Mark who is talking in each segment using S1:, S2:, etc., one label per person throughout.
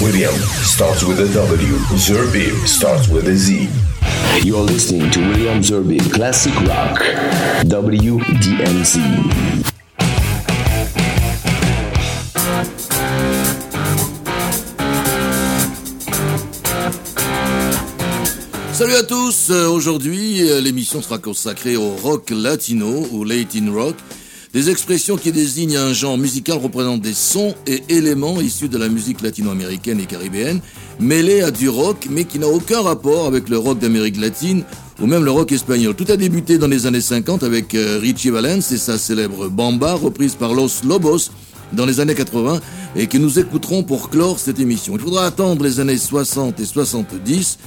S1: William starts with a W. Zerbib starts with a Z. You're listening to William Zerbib Classic Rock. WDMZ.
S2: Salut à tous, euh, aujourd'hui euh, l'émission sera consacrée au rock latino ou Latin rock. Des expressions qui désignent un genre musical représentant des sons et éléments issus de la musique latino-américaine et caribéenne, mêlés à du rock, mais qui n'a aucun rapport avec le rock d'Amérique latine ou même le rock espagnol. Tout a débuté dans les années 50 avec euh, Richie Valens et sa célèbre Bamba, reprise par Los Lobos dans les années 80, et que nous écouterons pour clore cette émission. Il faudra attendre les années 60 et 70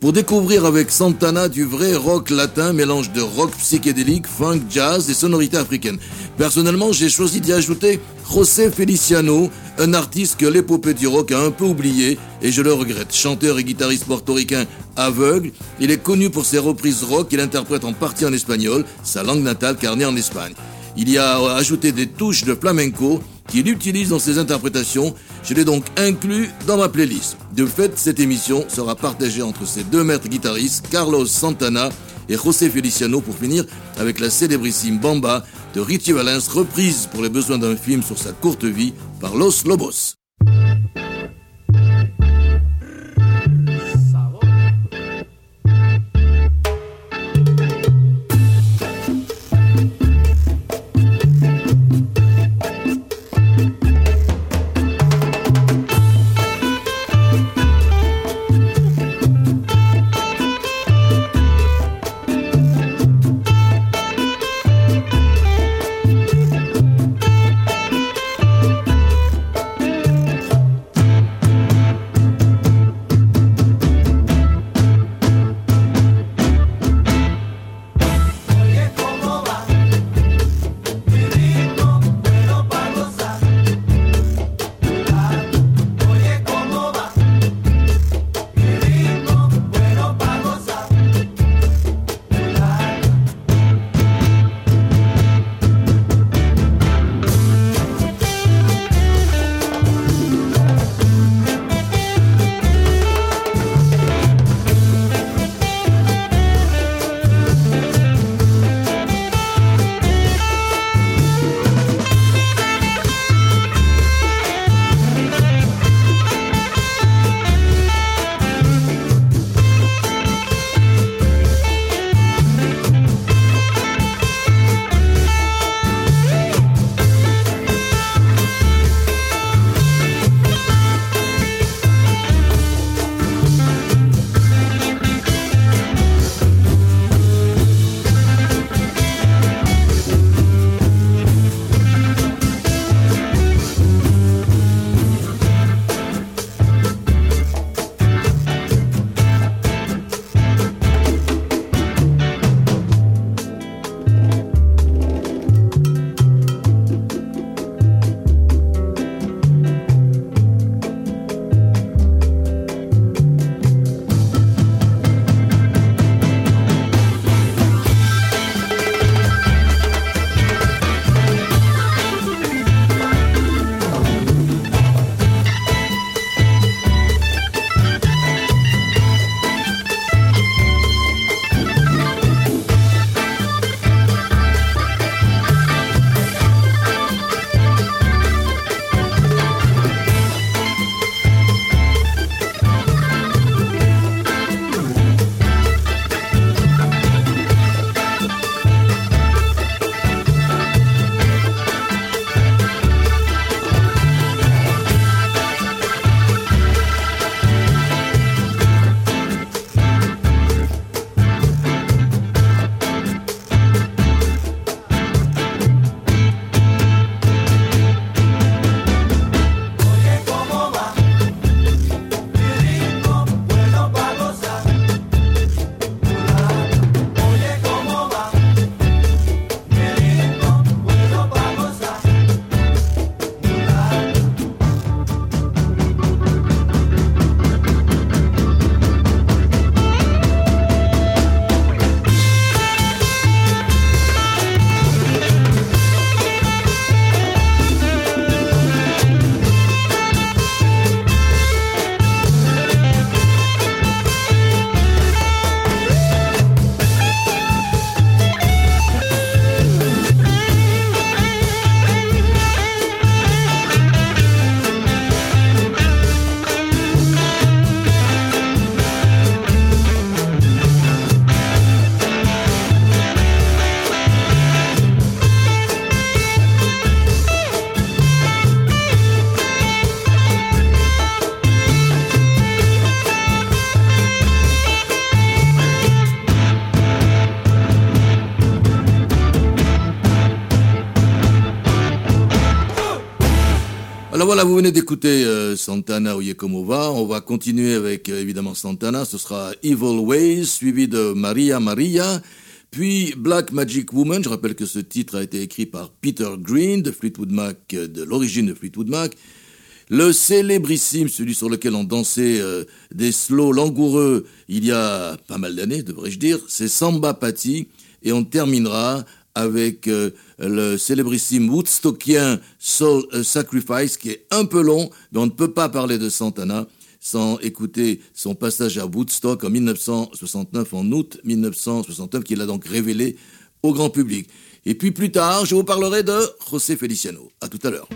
S2: pour découvrir avec Santana du vrai rock latin, mélange de rock psychédélique, funk, jazz et sonorités africaines. Personnellement, j'ai choisi d'y ajouter José Feliciano, un artiste que l'épopée du rock a un peu oublié, et je le regrette. Chanteur et guitariste portoricain aveugle, il est connu pour ses reprises rock qu'il interprète en partie en espagnol, sa langue natale car né en Espagne. Il y a ajouté des touches de flamenco qu'il utilise dans ses interprétations. Je l'ai donc inclus dans ma playlist. De fait, cette émission sera partagée entre ces deux maîtres guitaristes, Carlos Santana et José Feliciano, pour finir avec la célébrissime Bamba de Richie Valens, reprise pour les besoins d'un film sur sa courte vie par Los Lobos.
S3: Voilà, vous venez d'écouter euh, Santana ou va. On va continuer avec euh, évidemment Santana. Ce sera Evil Ways, suivi de Maria Maria. Puis Black Magic Woman. Je rappelle que ce titre a été écrit par Peter Green de Fleetwood Mac, euh, de l'origine de Fleetwood Mac. Le célébrissime, celui sur lequel on dansait des slows langoureux il y a pas mal d'années, devrais-je dire, c'est Samba Patti. Et on terminera avec euh, le célébrissime Woodstockien Soul Sacrifice, qui est un peu long, mais on ne peut pas parler de Santana sans écouter son passage à Woodstock en 1969, en août 1969, qu'il a donc révélé au grand public. Et puis plus tard, je vous parlerai de José Feliciano. À tout à l'heure.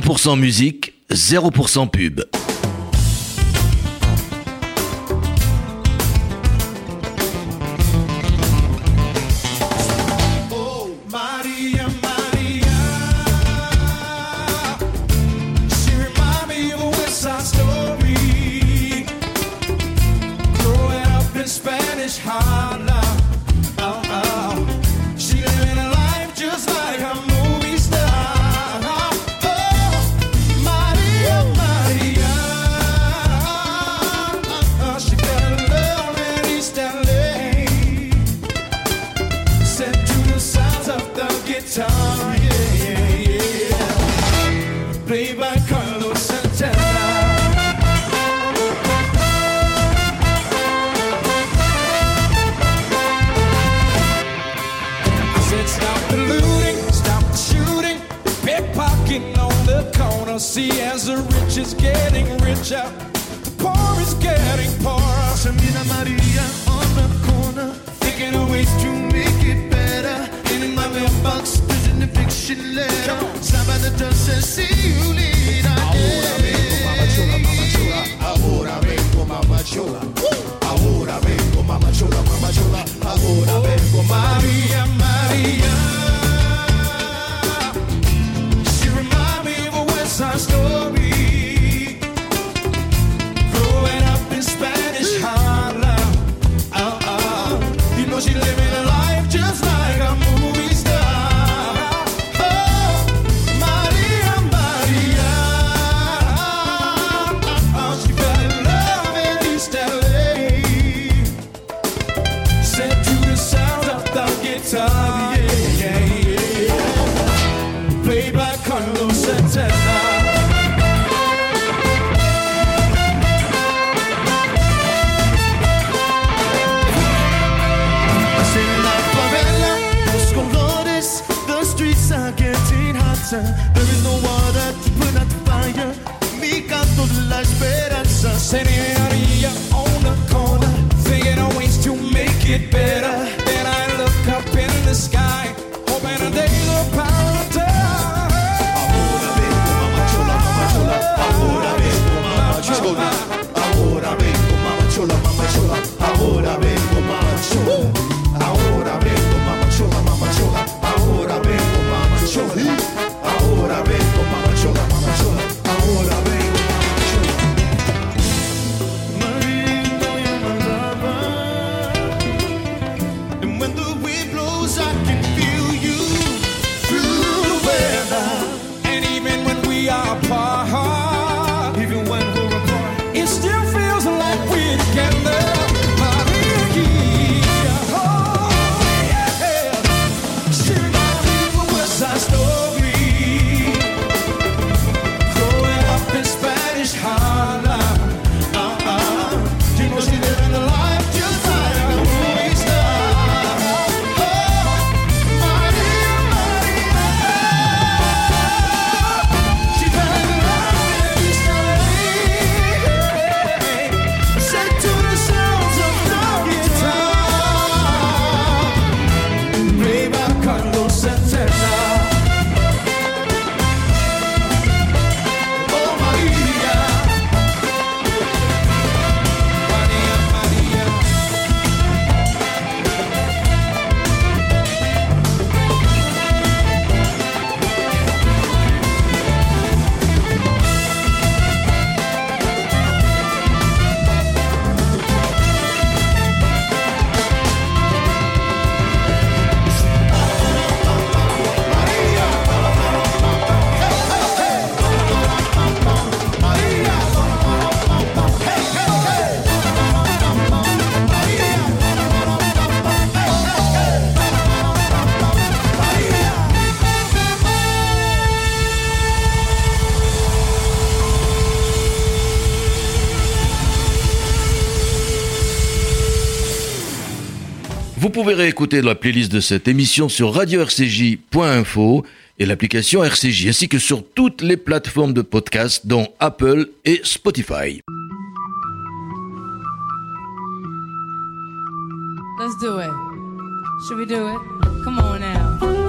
S3: 100% musique, 0% pub.
S4: ten, ten.
S2: Vous verrez écouter la playlist de cette émission sur radio-rcj.info et l'application RCJ, ainsi que sur toutes les plateformes de podcast, dont Apple et Spotify.
S5: Let's do it. Should we do it? Come on now.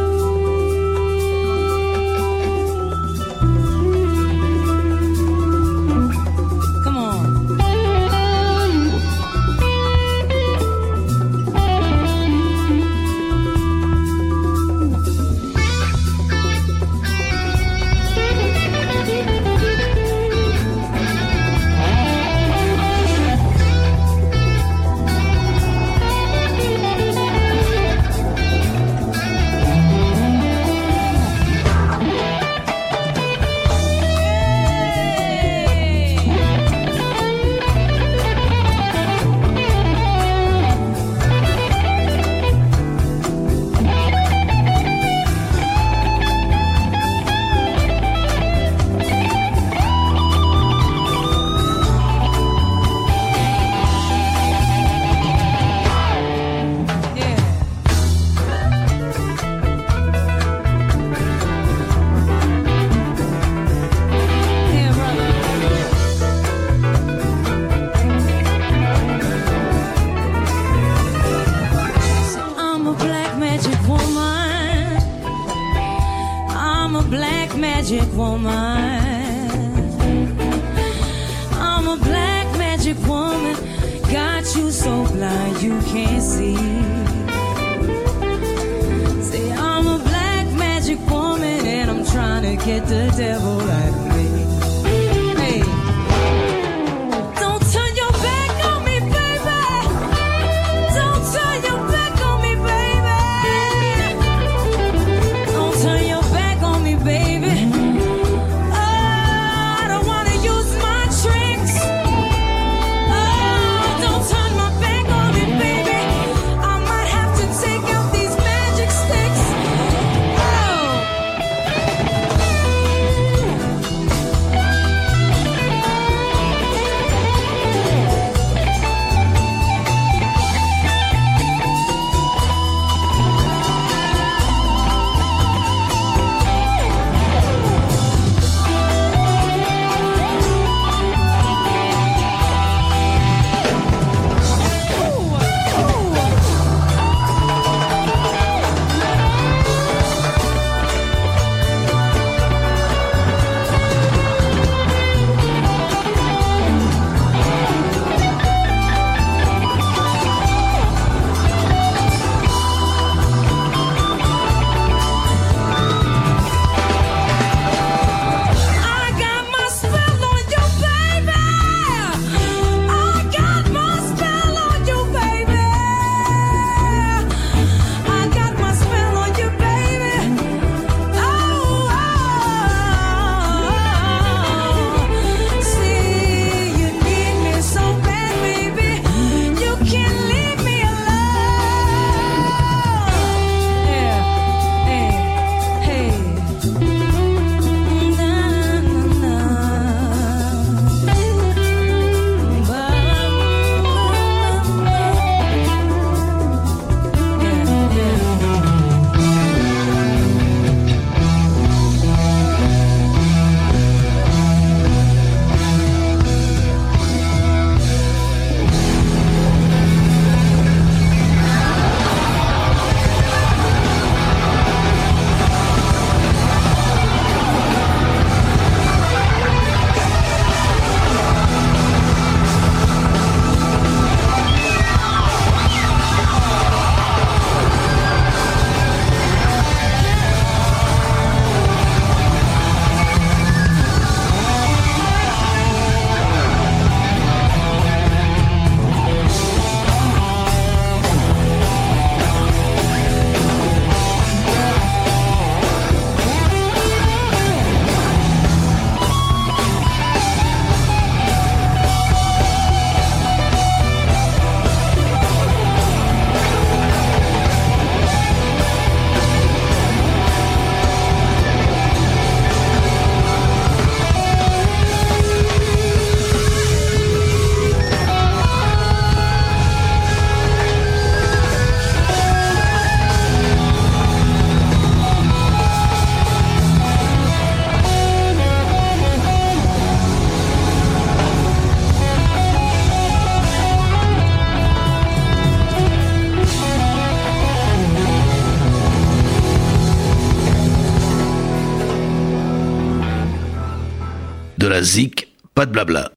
S2: Pas de blabla.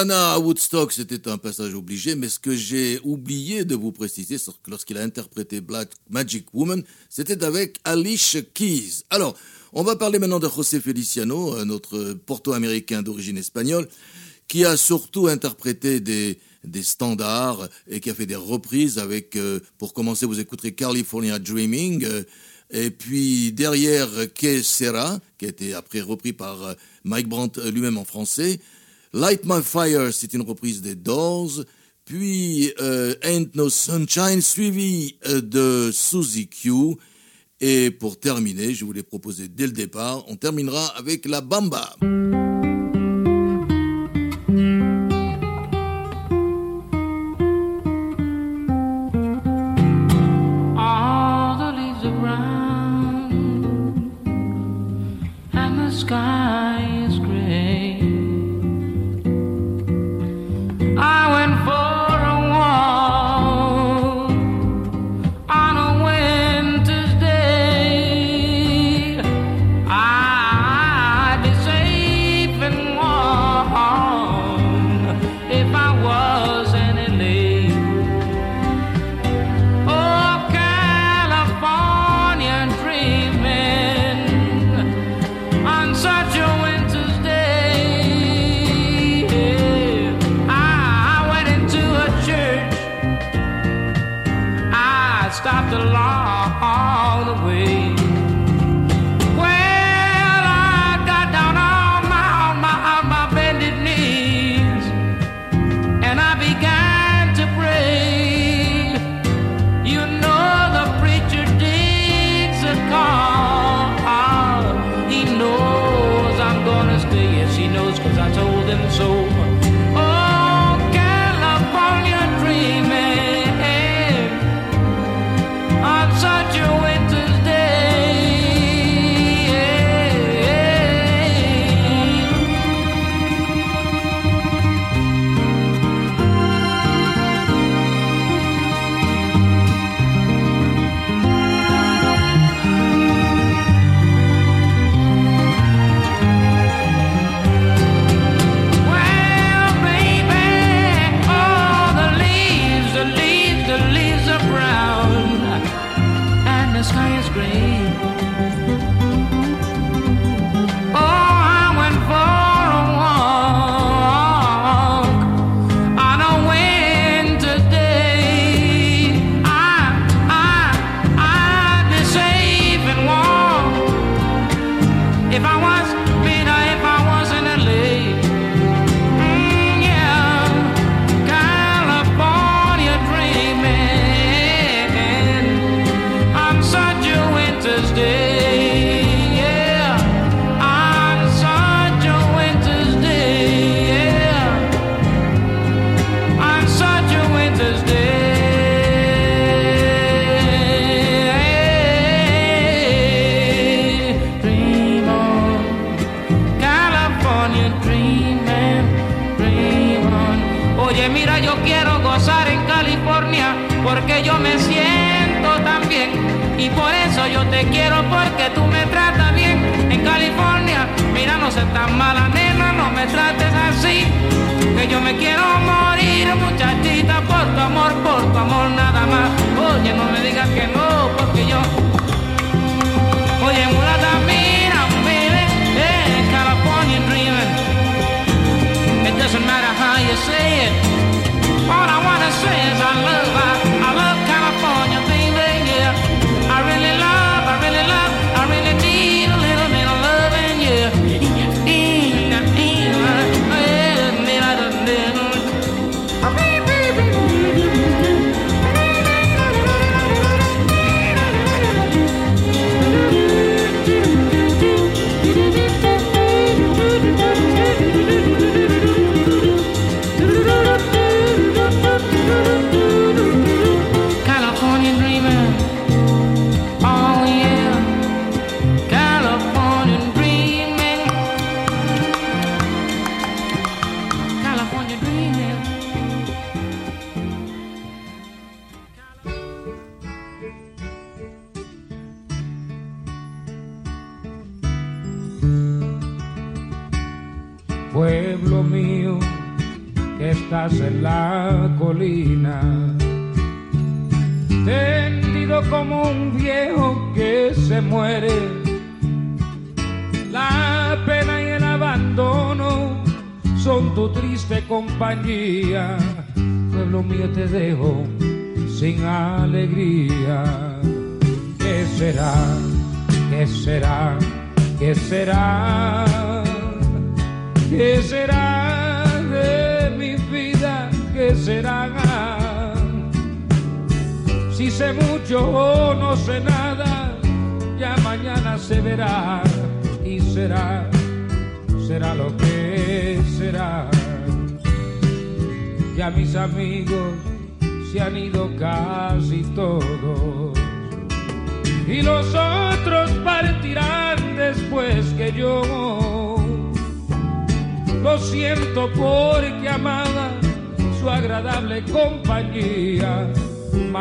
S5: Santana à Woodstock, c'était un passage obligé, mais ce que j'ai oublié de vous préciser, lorsqu'il a interprété Black Magic Woman, c'était avec Alicia Keys. Alors, on va parler maintenant de José Feliciano, notre porto-américain d'origine espagnole, qui a surtout interprété des, standards et qui a fait des reprises avec, euh, pour commencer, vous écouterez California Dreaming, euh, et puis derrière Que Sera, qui a été après repris par euh, Mike Brandt lui-même en français, Light My Fire, c'est une reprise des Doors. Puis euh, Ain't No Sunshine, suivi euh, de Suzy Q. Et pour terminer, je voulais proposer dès le départ, on terminera avec la Bamba.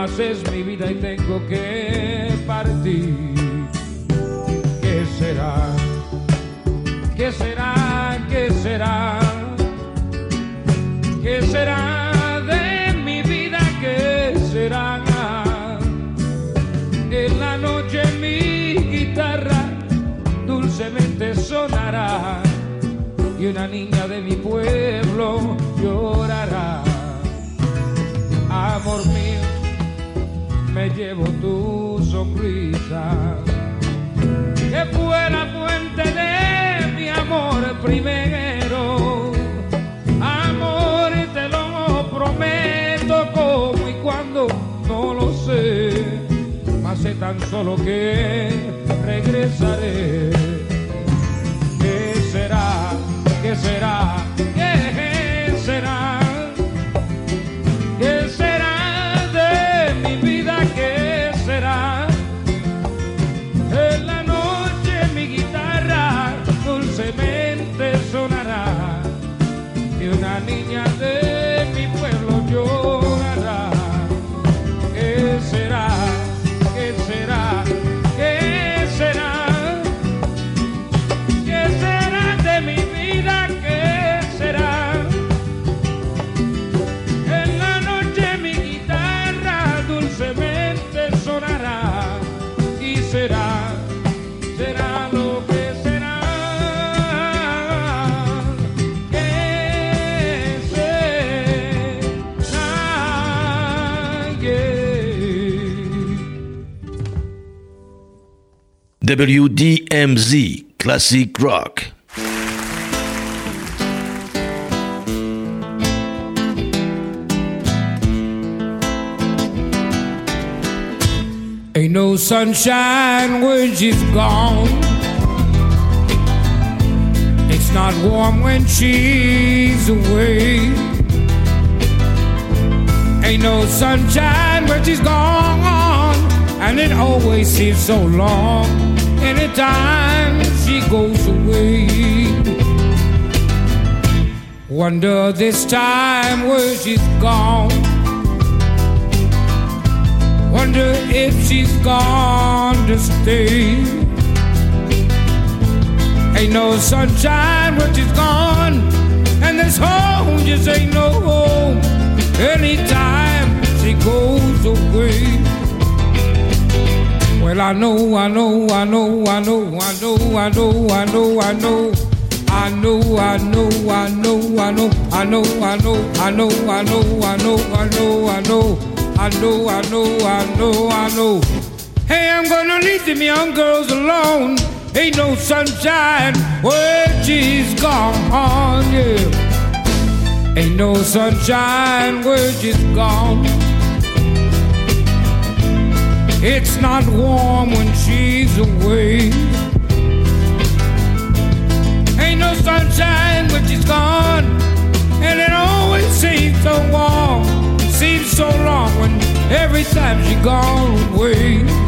S6: Mas es mi vida y tengo que partir. ¿Qué será? ¿Qué será? ¿Qué será? ¿Qué será de mi vida? ¿Qué será? En la noche mi guitarra dulcemente sonará y una niña de mi pueblo llorará. Amor mío, me llevo tu sonrisa, que fue la fuente de mi amor primero. Amor, te lo prometo, como y cuando no lo sé, mas sé tan solo que regresaré. ¿Qué será? ¿Qué será? ¿Qué
S1: WDMZ Classic Rock.
S6: Ain't no sunshine when she's gone. It's not warm when she's away. Ain't no sunshine when she's gone. And it always seems so long. Anytime she goes away. Wonder this time where she's gone. Wonder if she's gone to stay. Ain't no sunshine when she's gone, and this home just ain't no home. Anytime she goes away. Well, I know, I know, I know, I know, I know, I know, I know, I know. I know, I know, I know, I know, I know, I know, I know, I know, I know, I know, I know. I know, I know, I know, I know. Hey, I'm gonna leave them young girls alone. Ain't no sunshine when she's gone, yeah. Ain't no sunshine when she's gone. It's not warm when she's away. Ain't no sunshine when she's gone. And it always seems so warm. Seems so long when every time she's gone away.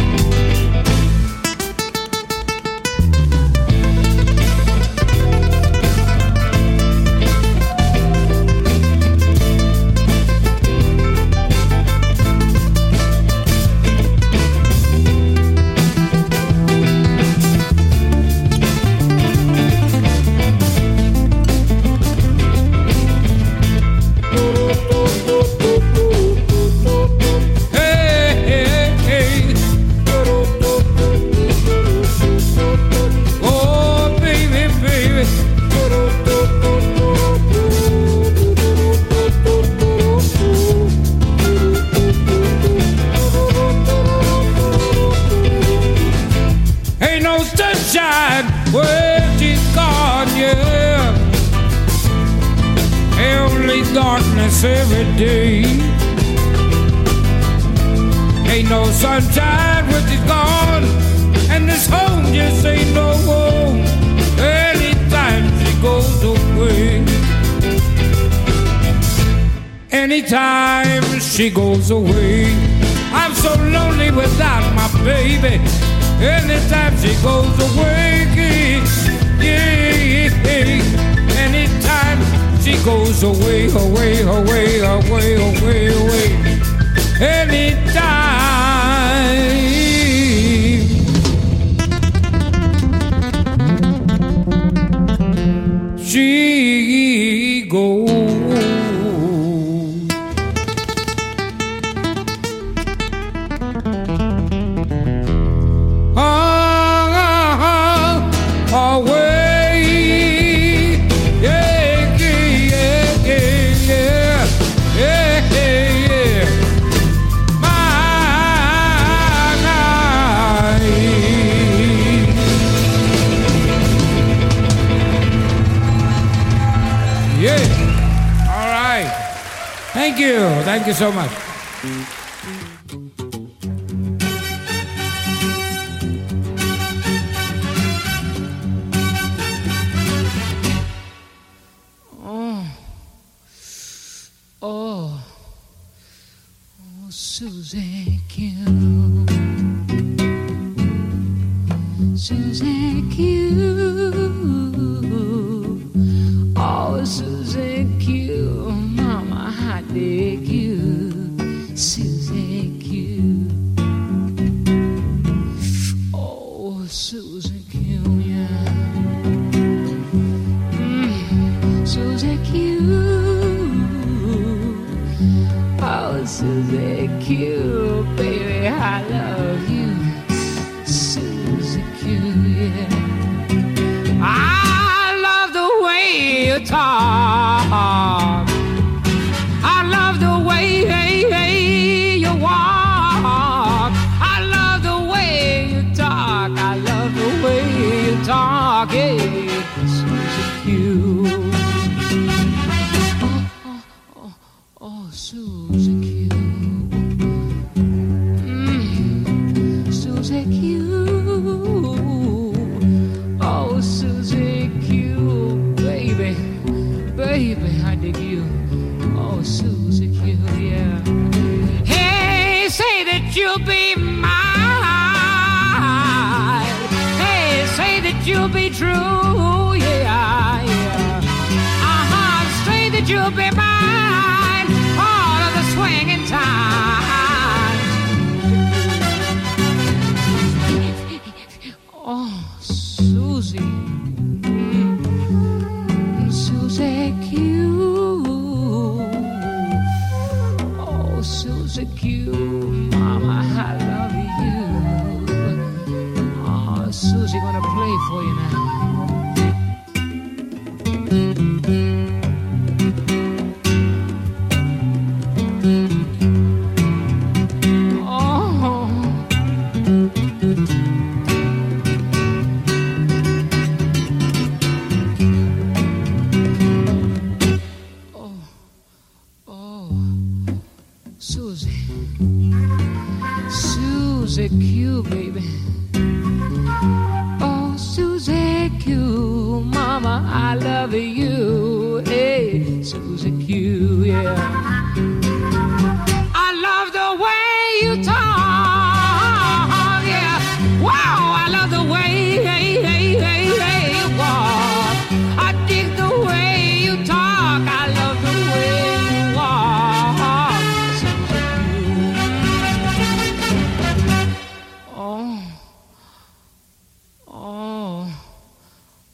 S6: Thank you so much.
S5: Oh, Susie Q, baby, baby, I dig you. Oh, Susie Q, yeah. Hey, say that you'll be mine. Hey, say that you'll be true, yeah, yeah. Uh huh, say that you'll be mine.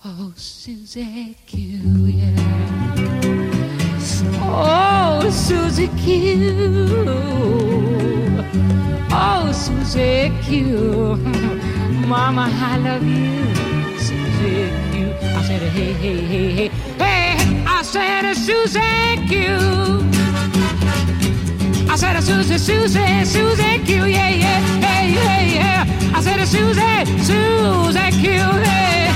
S5: Oh, Susie Q, yeah. Oh, Susie Q. Oh, Susie Q. Mama, I love you, Susie Q. I said, hey, hey, hey, hey. Hey, I said, Susie Q. I said Susie, Susie, Susie Q, yeah, yeah, hey, hey, yeah. I said Susie, Susie Q, hey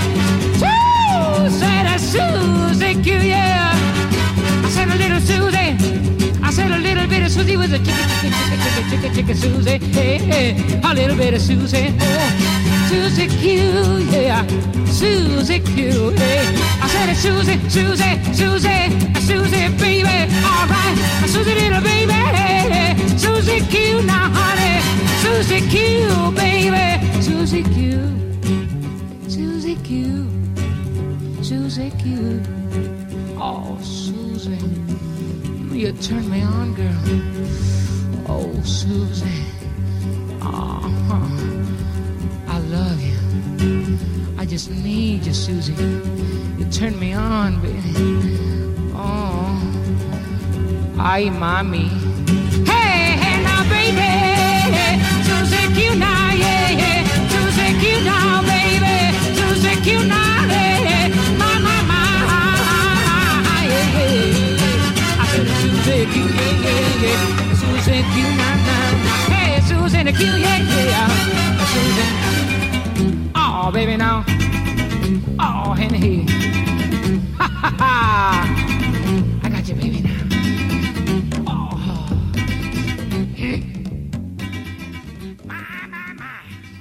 S5: said a Susie Q, yeah. I said a little Susie. I said a little bit of Susie was a chicka chicka chicka chicka chicka Susie. Hey, hey, a little bit of Susie. Oh, Susie Q, yeah. Susie Q, hey. I said a Susie, Susie, Susie, a Susie, baby. All right, a Susie, little baby. Hey, hey. Susie Q, now, honey. Susie Q, baby. Susie Q. Susie Q. Oh, Susie. You turn me on, girl. Oh, Susie. Uh-huh. I love you. I just need you, Susie. You turn me on, baby. Oh. Ay, mommy. Hey, hey, now, baby. Susie Q now, yeah, yeah. Susie Q now, baby. Susie Q now,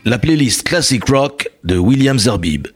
S6: La playlist Classic Rock de William Zerbib.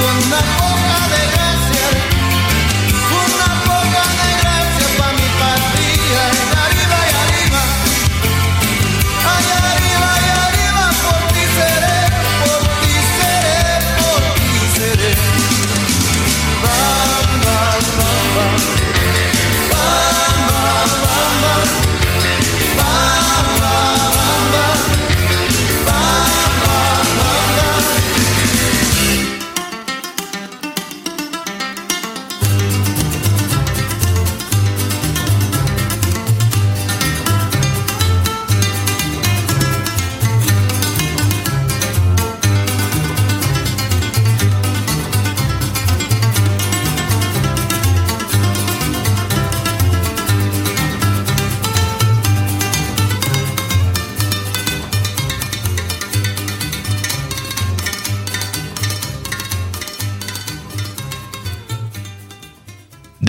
S3: en la boca de gracia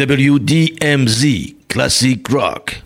S1: WDMZ Classic Rock.